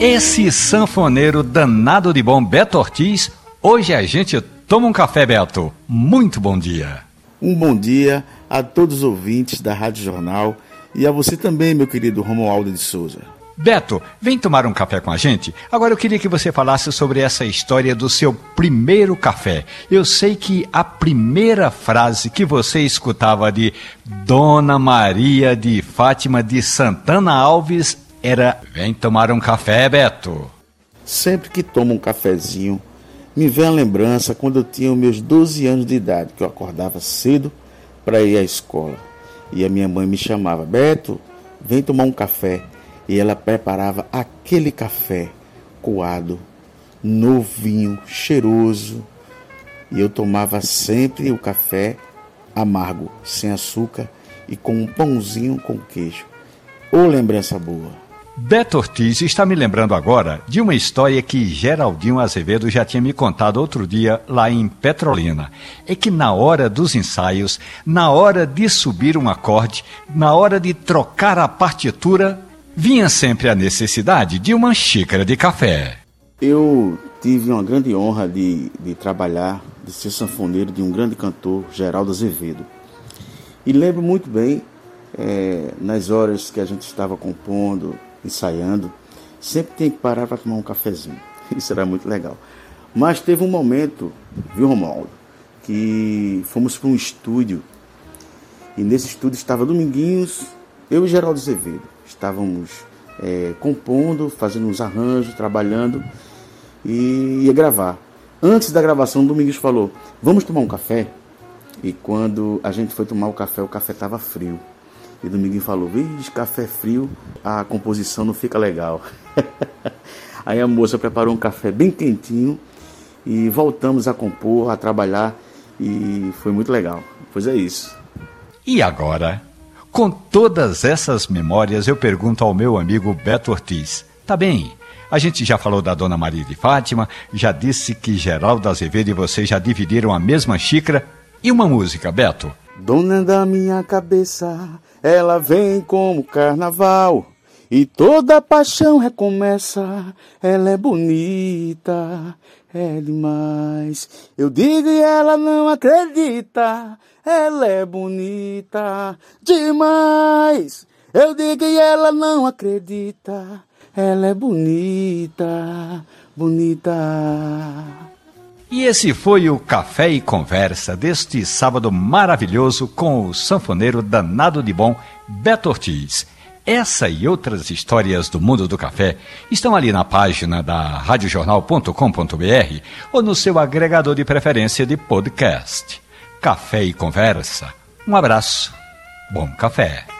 Esse sanfoneiro danado de bom Beto Ortiz, hoje a gente toma um café, Beto. Muito bom dia. Um bom dia a todos os ouvintes da Rádio Jornal e a você também, meu querido Romualdo de Souza. Beto, vem tomar um café com a gente? Agora eu queria que você falasse sobre essa história do seu primeiro café. Eu sei que a primeira frase que você escutava de Dona Maria de Fátima de Santana Alves era: Vem tomar um café, Beto. Sempre que tomo um cafezinho, me vem a lembrança quando eu tinha meus 12 anos de idade, que eu acordava cedo para ir à escola. E a minha mãe me chamava: Beto, vem tomar um café. E ela preparava aquele café coado, novinho, cheiroso. E eu tomava sempre o café amargo, sem açúcar e com um pãozinho com queijo. Ô lembrança boa! Beto Ortiz está me lembrando agora de uma história que Geraldinho Azevedo já tinha me contado outro dia lá em Petrolina. É que na hora dos ensaios, na hora de subir um acorde, na hora de trocar a partitura, vinha sempre a necessidade de uma xícara de café. Eu tive uma grande honra de, de trabalhar, de ser sanfoneiro de um grande cantor, Geraldo Azevedo. E lembro muito bem, é, nas horas que a gente estava compondo, ensaiando, sempre tem que parar para tomar um cafezinho. Isso era muito legal. Mas teve um momento, viu, Romualdo, que fomos para um estúdio. E nesse estúdio estava Dominguinhos, eu e Geraldo Azevedo estávamos é, compondo, fazendo uns arranjos, trabalhando e ia gravar. Antes da gravação, o Domingos falou: Vamos tomar um café? E quando a gente foi tomar o café, o café estava frio. E o Dominguinho falou: Vixe, café frio, a composição não fica legal. Aí a moça preparou um café bem quentinho e voltamos a compor, a trabalhar e foi muito legal. Pois é isso. E agora? Com todas essas memórias, eu pergunto ao meu amigo Beto Ortiz: tá bem, a gente já falou da Dona Maria de Fátima, já disse que Geraldo Azevedo e você já dividiram a mesma xícara. E uma música, Beto? Dona da minha cabeça, ela vem como carnaval. E toda paixão recomeça, ela é bonita, é demais. Eu digo e ela não acredita, ela é bonita demais. Eu digo e ela não acredita, ela é bonita, bonita. E esse foi o Café e Conversa deste sábado maravilhoso com o sanfoneiro danado de bom Beto Ortiz. Essa e outras histórias do mundo do café estão ali na página da radiojornal.com.br ou no seu agregador de preferência de podcast. Café e Conversa. Um abraço. Bom café.